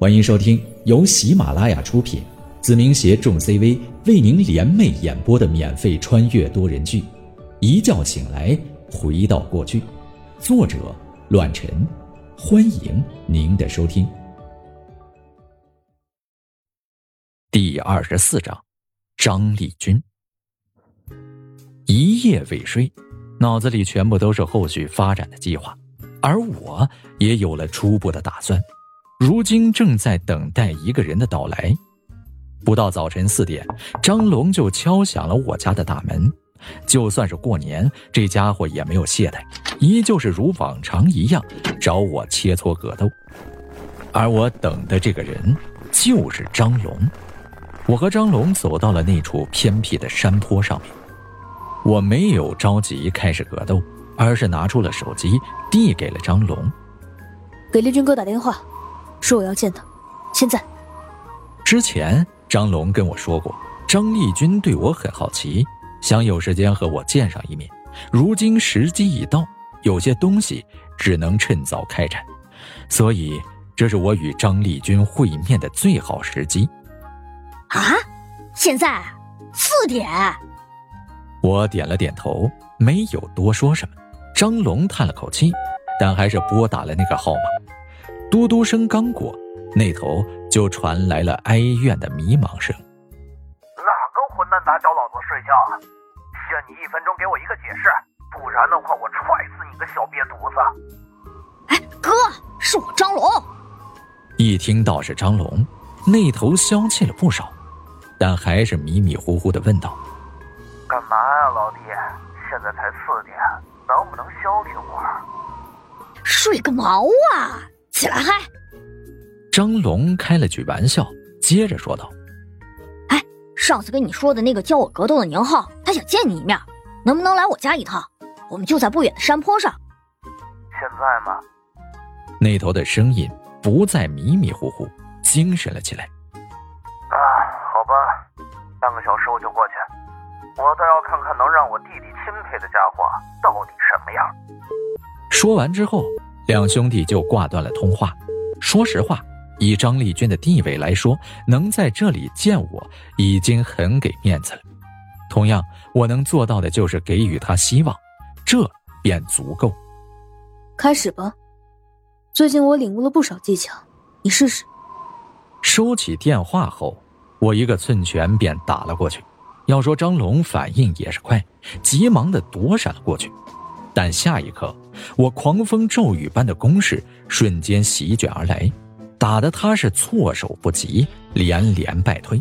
欢迎收听由喜马拉雅出品，子明携众 CV 为您联袂演播的免费穿越多人剧《一觉醒来回到过去》，作者：乱臣。欢迎您的收听。第二十四章，张立军。一夜未睡，脑子里全部都是后续发展的计划，而我也有了初步的打算。如今正在等待一个人的到来。不到早晨四点，张龙就敲响了我家的大门。就算是过年，这家伙也没有懈怠，依旧是如往常一样找我切磋格斗。而我等的这个人就是张龙。我和张龙走到了那处偏僻的山坡上面。我没有着急开始格斗，而是拿出了手机递给了张龙，给立军哥打电话。说我要见他，现在。之前张龙跟我说过，张立军对我很好奇，想有时间和我见上一面。如今时机已到，有些东西只能趁早开展，所以这是我与张立军会面的最好时机。啊，现在四点。我点了点头，没有多说什么。张龙叹了口气，但还是拨打了那个号码。嘟嘟声刚过，那头就传来了哀怨的迷茫声。哪个混蛋打搅老子睡觉？限你一分钟给我一个解释，不然的话我踹死你个小瘪犊子！哎，哥，是我张龙。一听到是张龙，那头消气了不少，但还是迷迷糊糊的问道：“干嘛呀，老弟？现在才四点，能不能消停会儿？”睡个毛啊！起来嗨！张龙开了句玩笑，接着说道：“哎，上次跟你说的那个教我格斗的宁浩，他想见你一面，能不能来我家一趟？我们就在不远的山坡上。现在吗？”那头的声音不再迷迷糊糊，精神了起来。啊，好吧，半个小时我就过去。我倒要看看能让我弟弟钦佩的家伙到底什么样。说完之后。两兄弟就挂断了通话。说实话，以张丽娟的地位来说，能在这里见我已经很给面子了。同样，我能做到的就是给予她希望，这便足够。开始吧。最近我领悟了不少技巧，你试试。收起电话后，我一个寸拳便打了过去。要说张龙反应也是快，急忙的躲闪了过去。但下一刻，我狂风骤雨般的攻势瞬间席卷而来，打得他是措手不及，连连败退。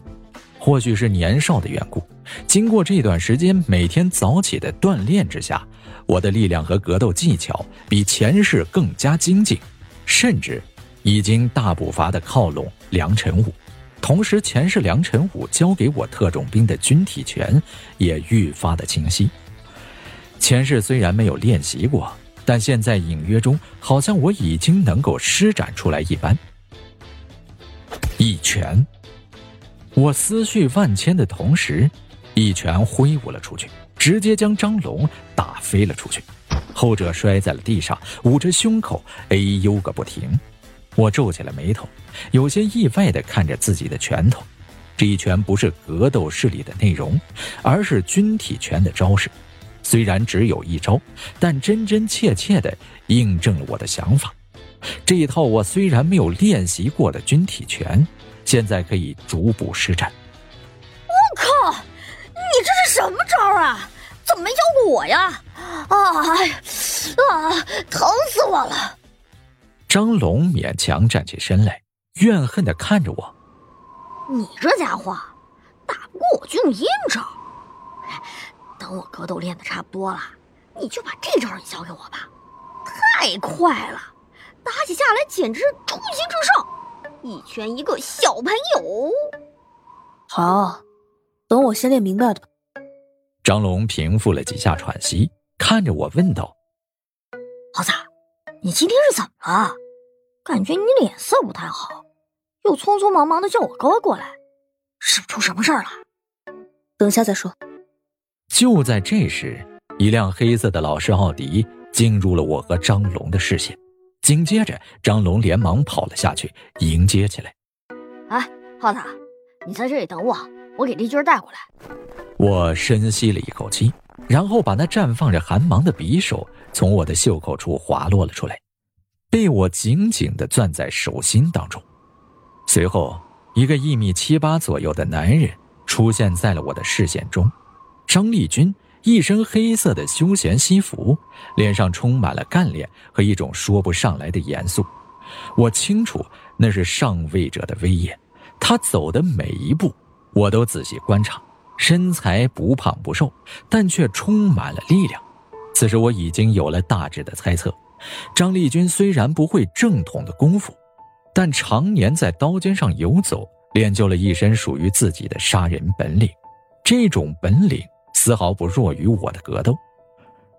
或许是年少的缘故，经过这段时间每天早起的锻炼之下，我的力量和格斗技巧比前世更加精进，甚至已经大步伐的靠拢梁晨武。同时，前世梁晨武教给我特种兵的军体拳也愈发的清晰。前世虽然没有练习过，但现在隐约中好像我已经能够施展出来一般。一拳，我思绪万千的同时，一拳挥舞了出去，直接将张龙打飞了出去。后者摔在了地上，捂着胸口哎呦个不停。我皱起了眉头，有些意外的看着自己的拳头。这一拳不是格斗式里的内容，而是军体拳的招式。虽然只有一招，但真真切切的印证了我的想法。这一套我虽然没有练习过的军体拳，现在可以逐步施展。我靠！你这是什么招啊？怎么没教过我呀？啊！啊！疼死我了！张龙勉强站起身来，怨恨的看着我：“你这家伙，打不过我就用阴招。”等我格斗练的差不多了，你就把这招也教给我吧。太快了，打起架来简直出奇制胜，一拳一个小朋友。好，等我先练明白的吧。张龙平复了几下喘息，看着我问道：“猴子，你今天是怎么了？感觉你脸色不太好，又匆匆忙忙的叫我哥过来，是不是出什么事儿了？等下再说。”就在这时，一辆黑色的老式奥迪进入了我和张龙的视线。紧接着，张龙连忙跑了下去迎接起来。哎，浩子，你在这里等我，我给丽君带过来。我深吸了一口气，然后把那绽放着寒芒的匕首从我的袖口处滑落了出来，被我紧紧地攥在手心当中。随后，一个一米七八左右的男人出现在了我的视线中。张立军一身黑色的休闲西服，脸上充满了干练和一种说不上来的严肃。我清楚那是上位者的威严。他走的每一步，我都仔细观察。身材不胖不瘦，但却充满了力量。此时我已经有了大致的猜测：张立军虽然不会正统的功夫，但常年在刀尖上游走，练就了一身属于自己的杀人本领。这种本领丝毫不弱于我的格斗。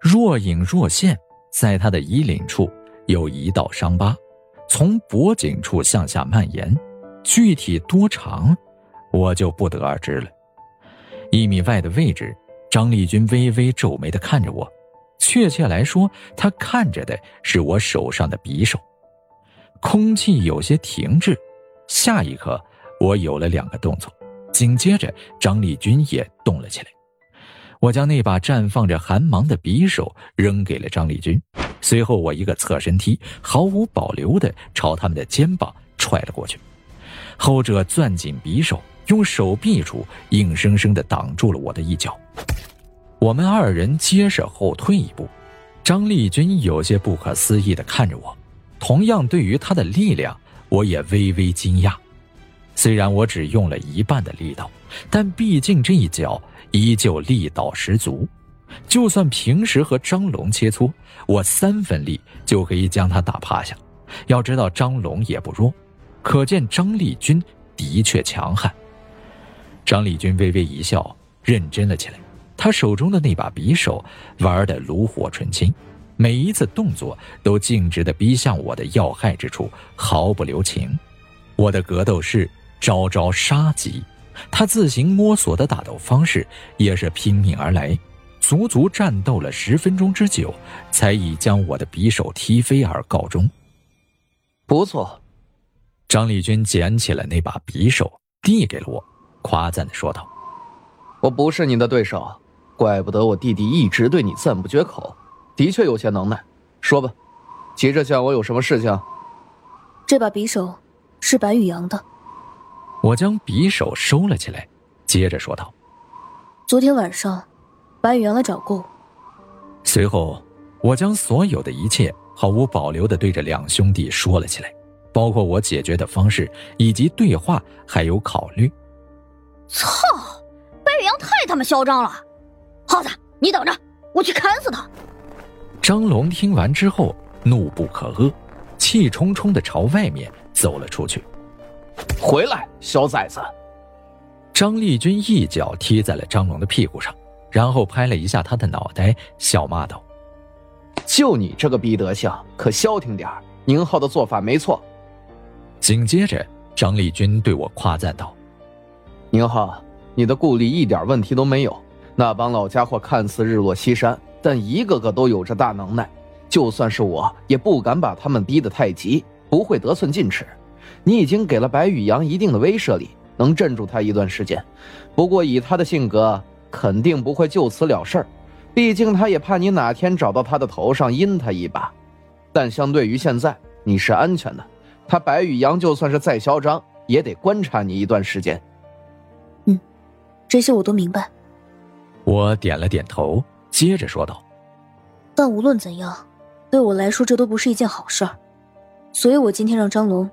若隐若现，在他的衣领处有一道伤疤，从脖颈处向下蔓延，具体多长，我就不得而知了。一米外的位置，张立军微微皱眉的看着我，确切来说，他看着的是我手上的匕首。空气有些停滞，下一刻，我有了两个动作，紧接着张立军也动了起来。我将那把绽放着寒芒的匕首扔给了张立军，随后我一个侧身踢，毫无保留的朝他们的肩膀踹了过去，后者攥紧匕首。用手臂处硬生生的挡住了我的一脚，我们二人皆是后退一步。张立军有些不可思议的看着我，同样对于他的力量，我也微微惊讶。虽然我只用了一半的力道，但毕竟这一脚依旧力道十足。就算平时和张龙切磋，我三分力就可以将他打趴下。要知道张龙也不弱，可见张立军的确强悍。张立军微微一笑，认真了起来。他手中的那把匕首玩得炉火纯青，每一次动作都径直的逼向我的要害之处，毫不留情。我的格斗式招招杀机，他自行摸索的打斗方式也是拼命而来，足足战斗了十分钟之久，才以将我的匕首踢飞而告终。不错，张立军捡起了那把匕首，递给了我。夸赞的说道：“我不是你的对手，怪不得我弟弟一直对你赞不绝口。的确有些能耐，说吧，急着向我有什么事情？”这把匕首是白宇阳的。我将匕首收了起来，接着说道：“昨天晚上，白宇阳来找过我。”随后，我将所有的一切毫无保留的对着两兄弟说了起来，包括我解决的方式，以及对话还有考虑。操！白宇阳太他妈嚣张了！耗子，你等着，我去砍死他！张龙听完之后怒不可遏，气冲冲的朝外面走了出去。回来，小崽子！张立军一脚踢在了张龙的屁股上，然后拍了一下他的脑袋，笑骂道：“就你这个逼德行，可消停点宁浩的做法没错。”紧接着，张立军对我夸赞道。宁浩，你的顾虑一点问题都没有。那帮老家伙看似日落西山，但一个个都有着大能耐。就算是我，也不敢把他们逼得太急，不会得寸进尺。你已经给了白宇阳一定的威慑力，能镇住他一段时间。不过以他的性格，肯定不会就此了事儿。毕竟他也怕你哪天找到他的头上阴他一把。但相对于现在，你是安全的。他白宇阳就算是再嚣张，也得观察你一段时间。嗯这些我都明白。我点了点头，接着说道：“但无论怎样，对我来说这都不是一件好事儿，所以我今天让张龙，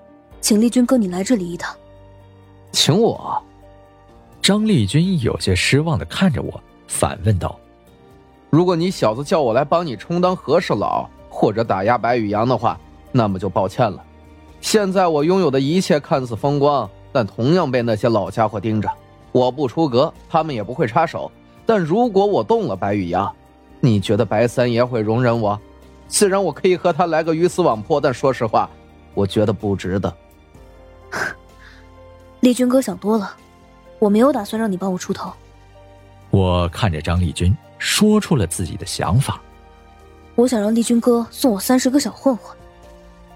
请丽君哥你来这里一趟。”请我？张丽君有些失望的看着我，反问道：“如果你小子叫我来帮你充当和事佬，或者打压白宇阳的话，那么就抱歉了。现在我拥有的一切看似风光，但同样被那些老家伙盯着。”我不出格，他们也不会插手。但如果我动了白宇阳，你觉得白三爷会容忍我？虽然我可以和他来个鱼死网破，但说实话，我觉得不值得。丽君哥想多了，我没有打算让你帮我出头。我看着张丽君，说出了自己的想法。我想让丽君哥送我三十个小混混，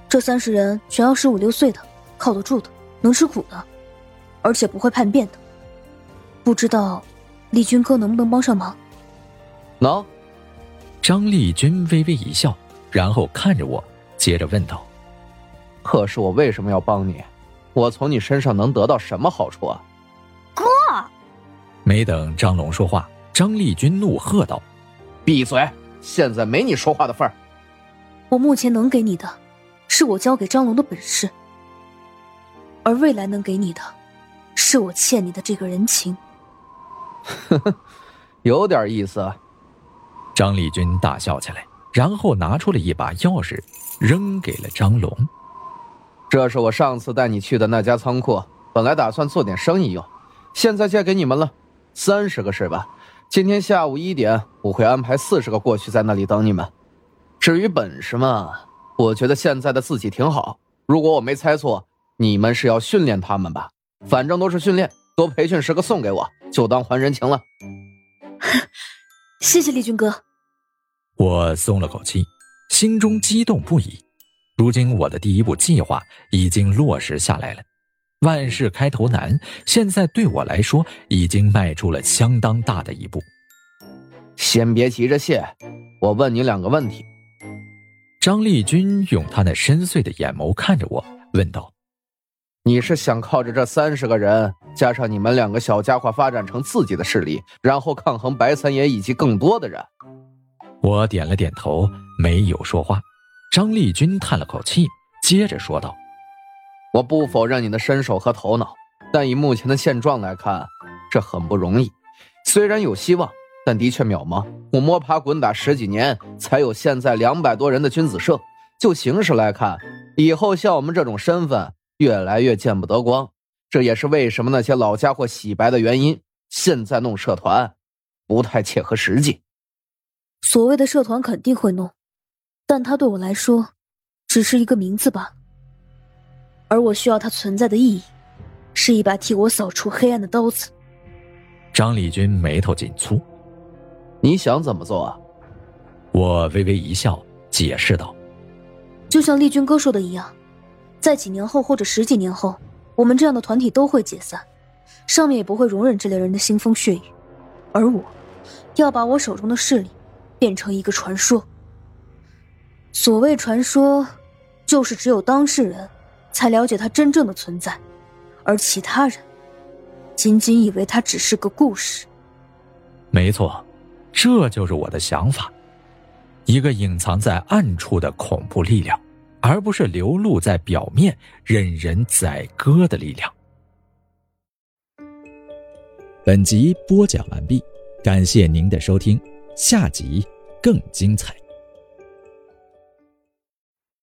这三十人全要十五六岁的，靠得住的，能吃苦的，而且不会叛变的。不知道，丽君哥能不能帮上忙？能。张丽君微微一笑，然后看着我，接着问道：“可是我为什么要帮你？我从你身上能得到什么好处啊？”哥，没等张龙说话，张丽君怒喝道：“闭嘴！现在没你说话的份儿。我目前能给你的，是我交给张龙的本事，而未来能给你的，是我欠你的这个人情。”呵呵，有点意思。张丽君大笑起来，然后拿出了一把钥匙，扔给了张龙。这是我上次带你去的那家仓库，本来打算做点生意用，现在借给你们了。三十个是吧？今天下午一点，我会安排四十个过去，在那里等你们。至于本事嘛，我觉得现在的自己挺好。如果我没猜错，你们是要训练他们吧？反正都是训练，多培训十个送给我，就当还人情了。谢谢丽君哥。我松了口气，心中激动不已。如今我的第一步计划已经落实下来了，万事开头难，现在对我来说已经迈出了相当大的一步。先别急着谢，我问你两个问题。张立军用他那深邃的眼眸看着我，问道：“你是想靠着这三十个人，加上你们两个小家伙，发展成自己的势力，然后抗衡白三爷以及更多的人？”我点了点头，没有说话。张立军叹了口气，接着说道：“我不否认你的身手和头脑，但以目前的现状来看，这很不容易。虽然有希望，但的确渺茫。我摸爬滚打十几年，才有现在两百多人的君子社。就形势来看，以后像我们这种身份越来越见不得光。这也是为什么那些老家伙洗白的原因。现在弄社团，不太切合实际。”所谓的社团肯定会弄，但它对我来说，只是一个名字罢了。而我需要它存在的意义，是一把替我扫除黑暗的刀子。张丽君眉头紧蹙：“你想怎么做啊？”我微微一笑，解释道：“就像丽君哥说的一样，在几年后或者十几年后，我们这样的团体都会解散，上面也不会容忍这类人的腥风血雨。而我，要把我手中的势力。”变成一个传说。所谓传说，就是只有当事人才了解它真正的存在，而其他人仅仅以为它只是个故事。没错，这就是我的想法：一个隐藏在暗处的恐怖力量，而不是流露在表面、任人宰割的力量。本集播讲完毕，感谢您的收听。下集更精彩。